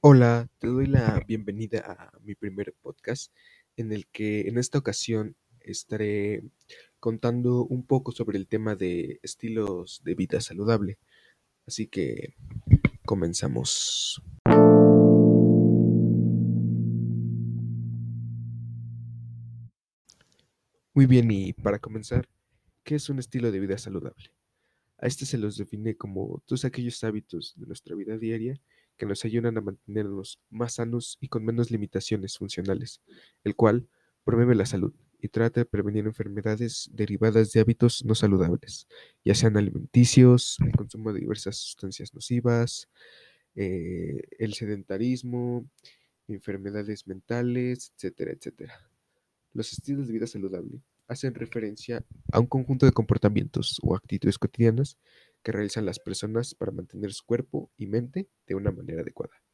Hola, te doy la bienvenida a mi primer podcast en el que en esta ocasión estaré contando un poco sobre el tema de estilos de vida saludable. Así que comenzamos. Muy bien, y para comenzar, ¿qué es un estilo de vida saludable? A este se los define como todos aquellos hábitos de nuestra vida diaria que nos ayudan a mantenernos más sanos y con menos limitaciones funcionales, el cual promueve la salud y trata de prevenir enfermedades derivadas de hábitos no saludables, ya sean alimenticios, el consumo de diversas sustancias nocivas, eh, el sedentarismo, enfermedades mentales, etcétera, etcétera. Los estilos de vida saludable hacen referencia a un conjunto de comportamientos o actitudes cotidianas que realizan las personas para mantener su cuerpo y mente de una manera adecuada.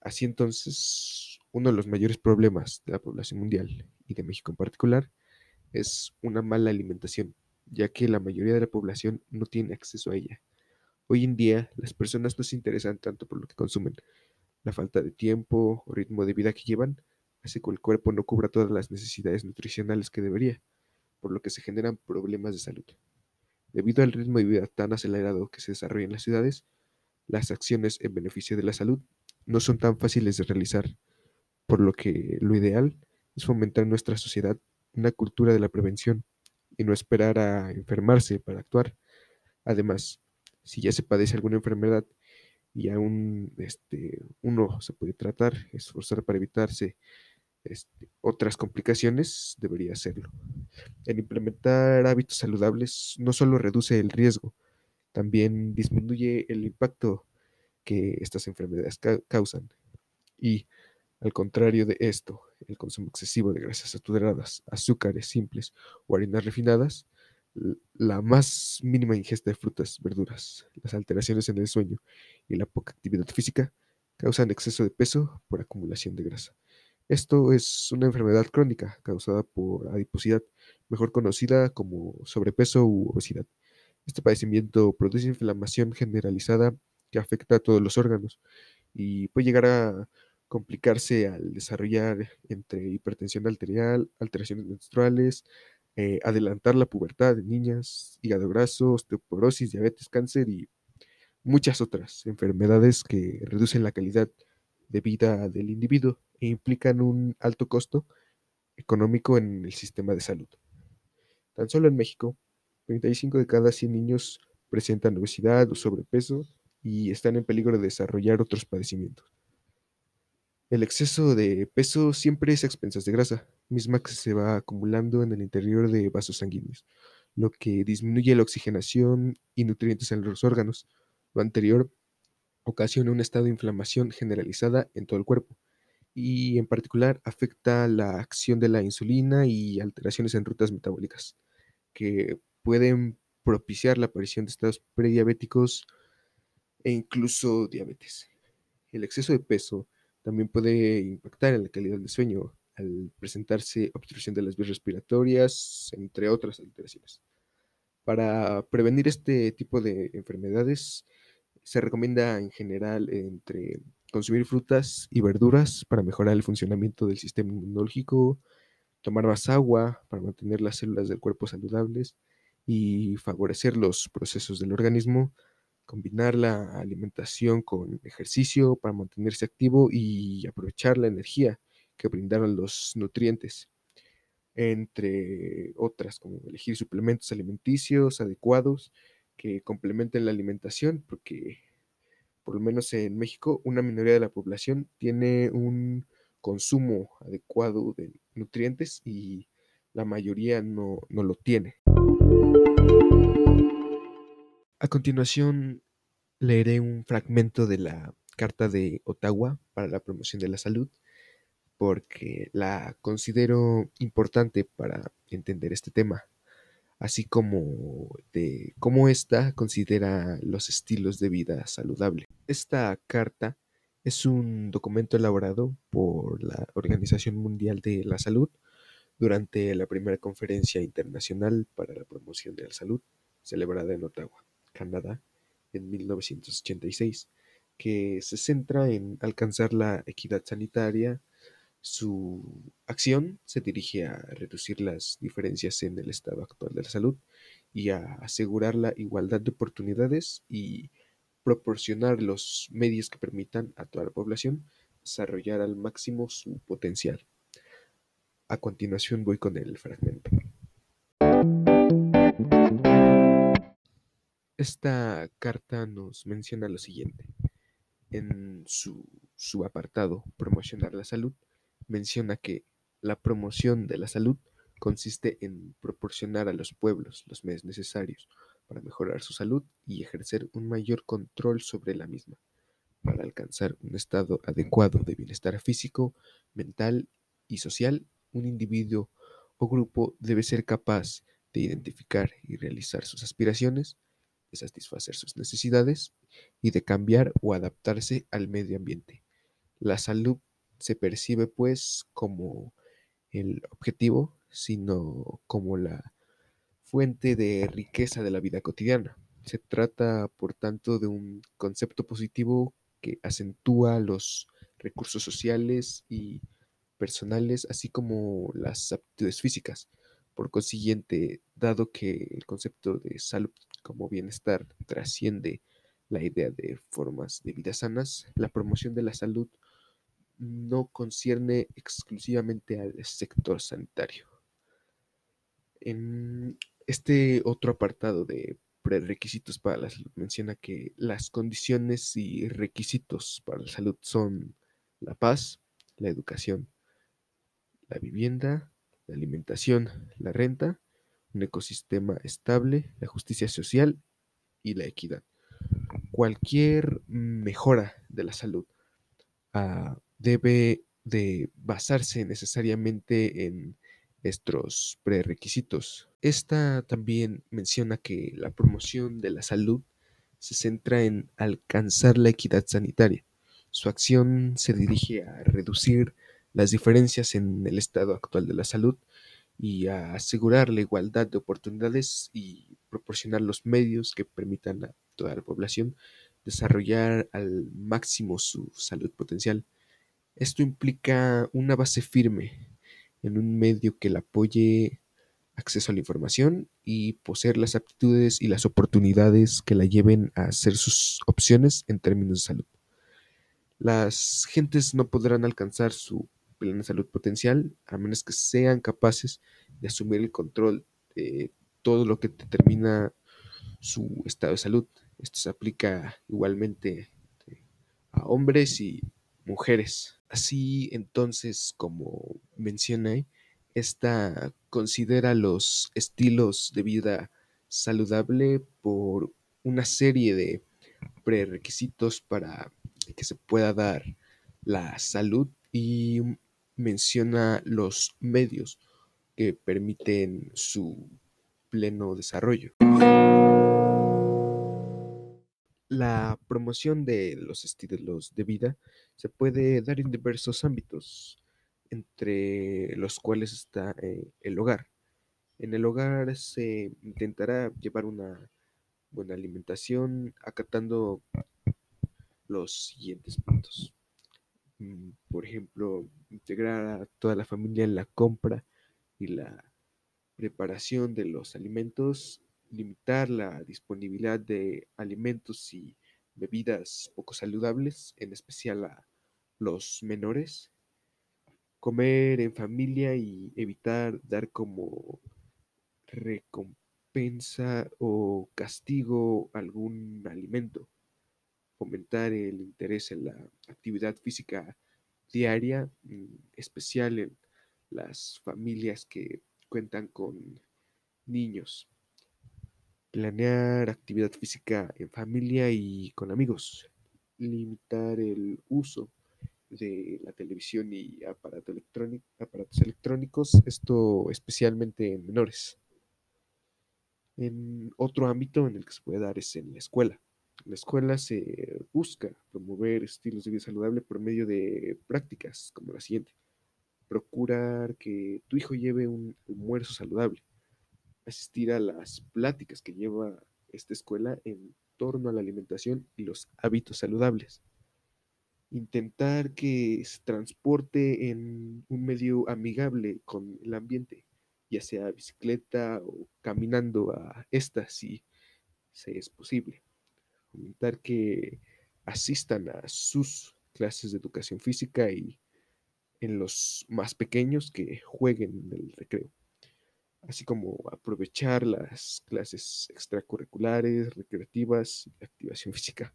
Así entonces, uno de los mayores problemas de la población mundial y de México en particular es una mala alimentación, ya que la mayoría de la población no tiene acceso a ella. Hoy en día, las personas no se interesan tanto por lo que consumen. La falta de tiempo o ritmo de vida que llevan hace que el cuerpo no cubra todas las necesidades nutricionales que debería, por lo que se generan problemas de salud. Debido al ritmo de vida tan acelerado que se desarrolla en las ciudades, las acciones en beneficio de la salud no son tan fáciles de realizar, por lo que lo ideal es fomentar en nuestra sociedad una cultura de la prevención y no esperar a enfermarse para actuar. Además, si ya se padece alguna enfermedad y aún este, uno se puede tratar, esforzar para evitarse este, otras complicaciones, debería hacerlo. El implementar hábitos saludables no solo reduce el riesgo, también disminuye el impacto que estas enfermedades causan. Y al contrario de esto, el consumo excesivo de grasas saturadas, azúcares simples o harinas refinadas, la más mínima ingesta de frutas, verduras, las alteraciones en el sueño y la poca actividad física causan exceso de peso por acumulación de grasa. Esto es una enfermedad crónica causada por adiposidad, mejor conocida como sobrepeso u obesidad. Este padecimiento produce inflamación generalizada que afecta a todos los órganos y puede llegar a complicarse al desarrollar entre hipertensión arterial, alteraciones menstruales, eh, adelantar la pubertad de niñas, hígado graso, osteoporosis, diabetes, cáncer y muchas otras enfermedades que reducen la calidad de vida del individuo implican un alto costo económico en el sistema de salud. Tan solo en México, 35 de cada 100 niños presentan obesidad o sobrepeso y están en peligro de desarrollar otros padecimientos. El exceso de peso siempre es a expensas de grasa, misma que se va acumulando en el interior de vasos sanguíneos, lo que disminuye la oxigenación y nutrientes en los órganos. Lo anterior ocasiona un estado de inflamación generalizada en todo el cuerpo y en particular afecta la acción de la insulina y alteraciones en rutas metabólicas que pueden propiciar la aparición de estados prediabéticos e incluso diabetes. El exceso de peso también puede impactar en la calidad del sueño al presentarse obstrucción de las vías respiratorias, entre otras alteraciones. Para prevenir este tipo de enfermedades, se recomienda en general entre consumir frutas y verduras para mejorar el funcionamiento del sistema inmunológico, tomar más agua para mantener las células del cuerpo saludables y favorecer los procesos del organismo, combinar la alimentación con ejercicio para mantenerse activo y aprovechar la energía que brindaron los nutrientes, entre otras como elegir suplementos alimenticios adecuados que complementen la alimentación, porque por lo menos en México, una minoría de la población tiene un consumo adecuado de nutrientes y la mayoría no, no lo tiene. A continuación, leeré un fragmento de la Carta de Ottawa para la promoción de la salud, porque la considero importante para entender este tema así como de cómo ésta considera los estilos de vida saludable. Esta carta es un documento elaborado por la Organización Mundial de la Salud durante la primera conferencia internacional para la promoción de la salud celebrada en Ottawa, Canadá, en 1986, que se centra en alcanzar la equidad sanitaria. Su acción se dirige a reducir las diferencias en el estado actual de la salud y a asegurar la igualdad de oportunidades y proporcionar los medios que permitan a toda la población desarrollar al máximo su potencial. A continuación voy con el fragmento. Esta carta nos menciona lo siguiente. En su, su apartado Promocionar la salud, menciona que la promoción de la salud consiste en proporcionar a los pueblos los medios necesarios para mejorar su salud y ejercer un mayor control sobre la misma, para alcanzar un estado adecuado de bienestar físico, mental y social, un individuo o grupo debe ser capaz de identificar y realizar sus aspiraciones, de satisfacer sus necesidades y de cambiar o adaptarse al medio ambiente. La salud se percibe pues como el objetivo, sino como la fuente de riqueza de la vida cotidiana. Se trata, por tanto, de un concepto positivo que acentúa los recursos sociales y personales, así como las aptitudes físicas. Por consiguiente, dado que el concepto de salud como bienestar trasciende la idea de formas de vida sanas, la promoción de la salud no concierne exclusivamente al sector sanitario. En este otro apartado de prerequisitos para la salud menciona que las condiciones y requisitos para la salud son la paz, la educación, la vivienda, la alimentación, la renta, un ecosistema estable, la justicia social y la equidad. Cualquier mejora de la salud ah, debe de basarse necesariamente en estos prerequisitos. Esta también menciona que la promoción de la salud se centra en alcanzar la equidad sanitaria. Su acción se dirige a reducir las diferencias en el estado actual de la salud y a asegurar la igualdad de oportunidades y proporcionar los medios que permitan a toda la población desarrollar al máximo su salud potencial. Esto implica una base firme en un medio que le apoye acceso a la información y poseer las aptitudes y las oportunidades que la lleven a hacer sus opciones en términos de salud. Las gentes no podrán alcanzar su plena salud potencial a menos que sean capaces de asumir el control de todo lo que determina su estado de salud. Esto se aplica igualmente a hombres y mujeres. Así entonces, como mencioné, esta considera los estilos de vida saludable por una serie de prerequisitos para que se pueda dar la salud y menciona los medios que permiten su pleno desarrollo. La promoción de los estilos de vida se puede dar en diversos ámbitos, entre los cuales está eh, el hogar. En el hogar se intentará llevar una buena alimentación acatando los siguientes puntos. Mm, por ejemplo, integrar a toda la familia en la compra y la preparación de los alimentos, limitar la disponibilidad de alimentos y bebidas poco saludables, en especial a los menores, comer en familia y evitar dar como recompensa o castigo algún alimento fomentar el interés en la actividad física diaria, especial en las familias que cuentan con niños. Planear actividad física en familia y con amigos. Limitar el uso de la televisión y aparatos electrónicos, esto especialmente en menores. En otro ámbito en el que se puede dar es en la escuela la escuela se busca promover estilos de vida saludable por medio de prácticas como la siguiente. Procurar que tu hijo lleve un almuerzo saludable. Asistir a las pláticas que lleva esta escuela en torno a la alimentación y los hábitos saludables. Intentar que se transporte en un medio amigable con el ambiente, ya sea bicicleta o caminando a esta si es posible. Fomentar que asistan a sus clases de educación física y en los más pequeños que jueguen en el recreo, así como aprovechar las clases extracurriculares, recreativas y activación física.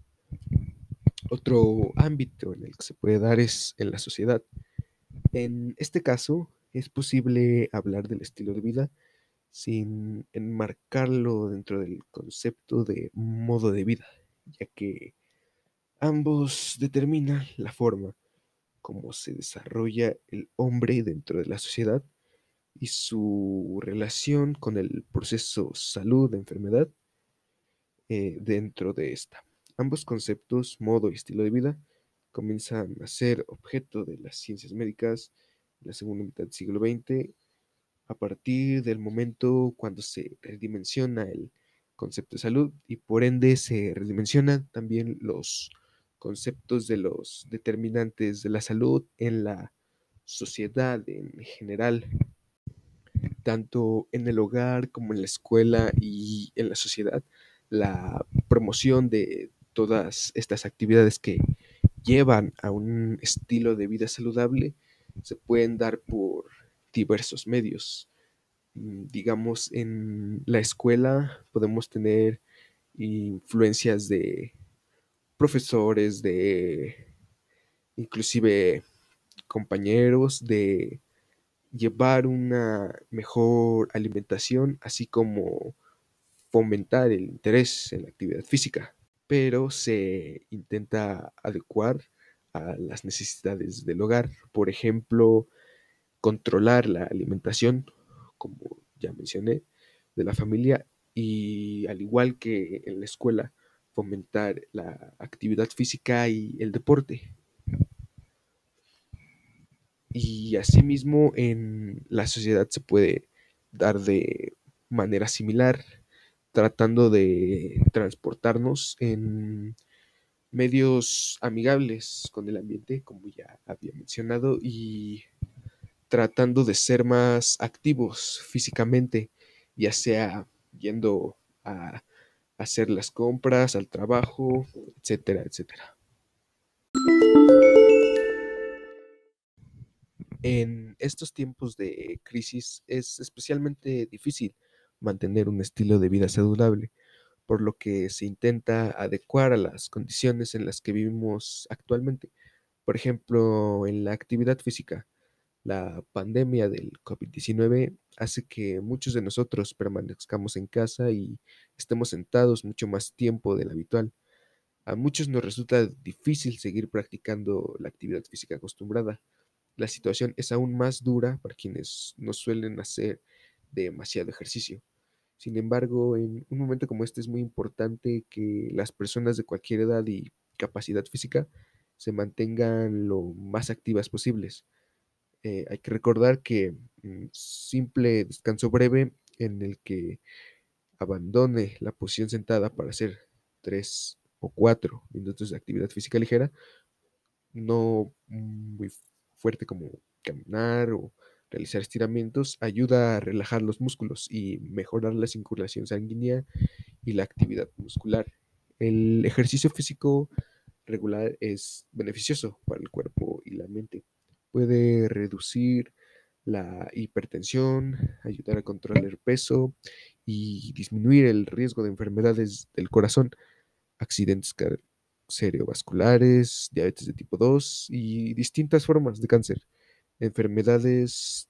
Otro ámbito en el que se puede dar es en la sociedad. En este caso, es posible hablar del estilo de vida sin enmarcarlo dentro del concepto de modo de vida, ya que ambos determinan la forma como se desarrolla el hombre dentro de la sociedad y su relación con el proceso salud-enfermedad eh, dentro de esta. Ambos conceptos, modo y estilo de vida, comienzan a ser objeto de las ciencias médicas en la segunda mitad del siglo XX, a partir del momento cuando se redimensiona el concepto de salud y por ende se redimensionan también los conceptos de los determinantes de la salud en la sociedad en general, tanto en el hogar como en la escuela y en la sociedad, la promoción de todas estas actividades que llevan a un estilo de vida saludable se pueden dar por diversos medios. Mm, digamos, en la escuela podemos tener influencias de profesores, de inclusive compañeros, de llevar una mejor alimentación, así como fomentar el interés en la actividad física, pero se intenta adecuar a las necesidades del hogar. Por ejemplo, controlar la alimentación, como ya mencioné, de la familia y al igual que en la escuela, fomentar la actividad física y el deporte. Y asimismo en la sociedad se puede dar de manera similar, tratando de transportarnos en medios amigables con el ambiente, como ya había mencionado, y tratando de ser más activos físicamente, ya sea yendo a hacer las compras, al trabajo, etcétera, etcétera. En estos tiempos de crisis es especialmente difícil mantener un estilo de vida saludable, por lo que se intenta adecuar a las condiciones en las que vivimos actualmente. Por ejemplo, en la actividad física, la pandemia del COVID-19 hace que muchos de nosotros permanezcamos en casa y estemos sentados mucho más tiempo del habitual. A muchos nos resulta difícil seguir practicando la actividad física acostumbrada. La situación es aún más dura para quienes no suelen hacer demasiado ejercicio. Sin embargo, en un momento como este es muy importante que las personas de cualquier edad y capacidad física se mantengan lo más activas posibles. Eh, hay que recordar que un simple descanso breve en el que abandone la posición sentada para hacer tres o cuatro minutos de actividad física ligera, no muy fuerte como caminar o realizar estiramientos, ayuda a relajar los músculos y mejorar la circulación sanguínea y la actividad muscular. El ejercicio físico regular es beneficioso para el cuerpo y la mente. Puede reducir la hipertensión, ayudar a controlar el peso y disminuir el riesgo de enfermedades del corazón, accidentes cerebrovasculares, diabetes de tipo 2 y distintas formas de cáncer, enfermedades,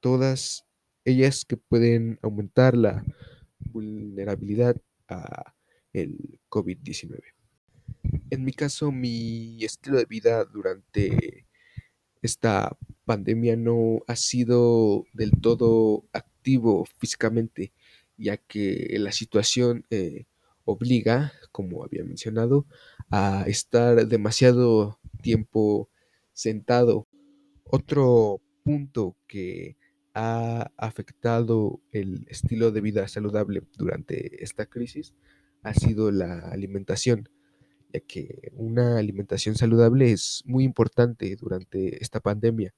todas ellas que pueden aumentar la vulnerabilidad a el COVID-19. En mi caso, mi estilo de vida durante esta pandemia no ha sido del todo activo físicamente, ya que la situación eh, obliga, como había mencionado, a estar demasiado tiempo sentado. Otro punto que ha afectado el estilo de vida saludable durante esta crisis ha sido la alimentación, ya que una alimentación saludable es muy importante durante esta pandemia.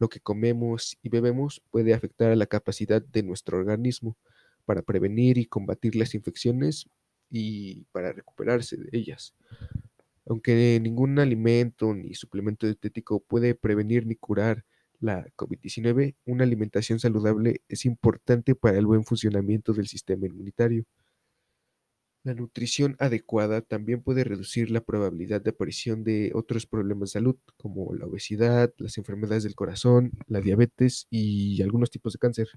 Lo que comemos y bebemos puede afectar a la capacidad de nuestro organismo para prevenir y combatir las infecciones y para recuperarse de ellas. Aunque ningún alimento ni suplemento dietético puede prevenir ni curar la COVID-19, una alimentación saludable es importante para el buen funcionamiento del sistema inmunitario. La nutrición adecuada también puede reducir la probabilidad de aparición de otros problemas de salud, como la obesidad, las enfermedades del corazón, la diabetes y algunos tipos de cáncer.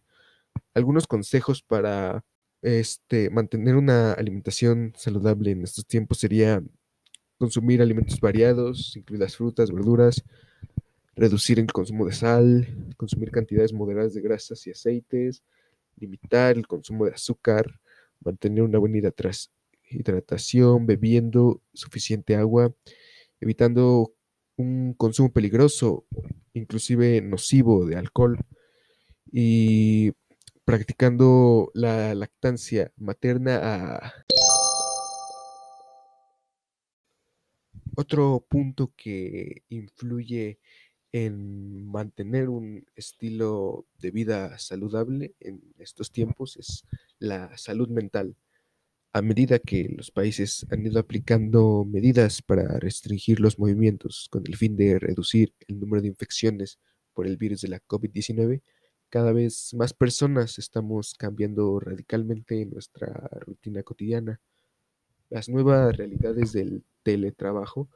Algunos consejos para este, mantener una alimentación saludable en estos tiempos sería consumir alimentos variados, incluidas frutas, verduras, reducir el consumo de sal, consumir cantidades moderadas de grasas y aceites, limitar el consumo de azúcar, mantener una buena hidratación, bebiendo suficiente agua, evitando un consumo peligroso, inclusive nocivo de alcohol y practicando la lactancia materna a... Otro punto que influye en mantener un estilo de vida saludable en estos tiempos es la salud mental. A medida que los países han ido aplicando medidas para restringir los movimientos con el fin de reducir el número de infecciones por el virus de la COVID-19, cada vez más personas estamos cambiando radicalmente nuestra rutina cotidiana. Las nuevas realidades del teletrabajo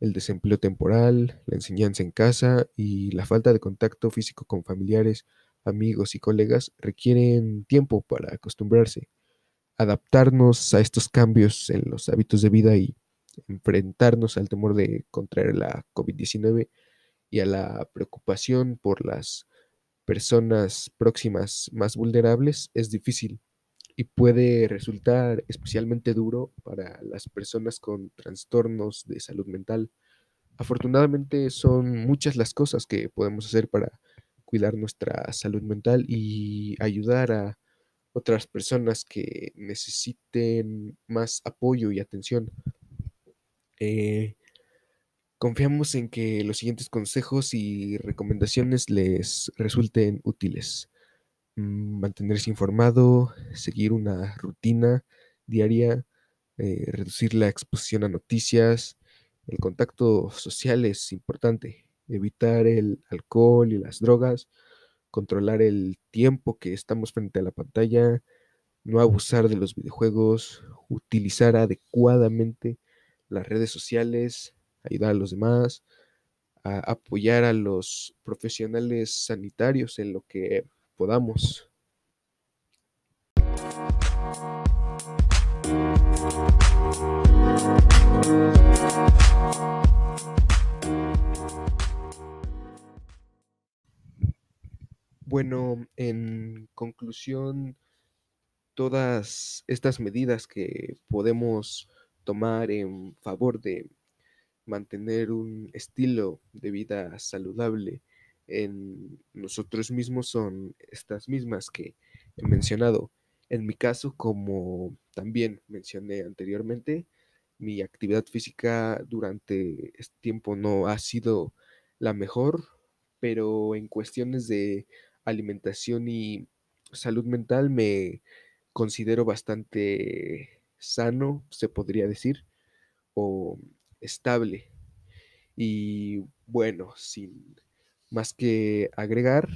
el desempleo temporal, la enseñanza en casa y la falta de contacto físico con familiares, amigos y colegas requieren tiempo para acostumbrarse, adaptarnos a estos cambios en los hábitos de vida y enfrentarnos al temor de contraer la COVID-19 y a la preocupación por las personas próximas más vulnerables. Es difícil y puede resultar especialmente duro para las personas con trastornos de salud mental. Afortunadamente son muchas las cosas que podemos hacer para cuidar nuestra salud mental y ayudar a otras personas que necesiten más apoyo y atención. Eh, confiamos en que los siguientes consejos y recomendaciones les resulten útiles. Mm, mantenerse informado, seguir una rutina diaria, eh, reducir la exposición a noticias, el contacto social es importante, evitar el alcohol y las drogas, controlar el tiempo que estamos frente a la pantalla, no abusar de los videojuegos, utilizar adecuadamente las redes sociales, ayudar a los demás, apoyar a los profesionales sanitarios en lo que podamos. Bueno, en conclusión, todas estas medidas que podemos tomar en favor de mantener un estilo de vida saludable en nosotros mismos son estas mismas que he mencionado. En mi caso, como también mencioné anteriormente, mi actividad física durante este tiempo no ha sido la mejor, pero en cuestiones de alimentación y salud mental me considero bastante sano, se podría decir, o estable. Y bueno, sin más que agregar.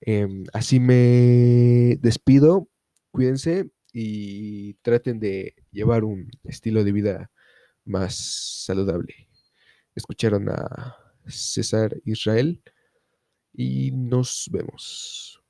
Em, así me despido. Cuídense y traten de llevar un estilo de vida más saludable. Escucharon a César Israel y nos vemos.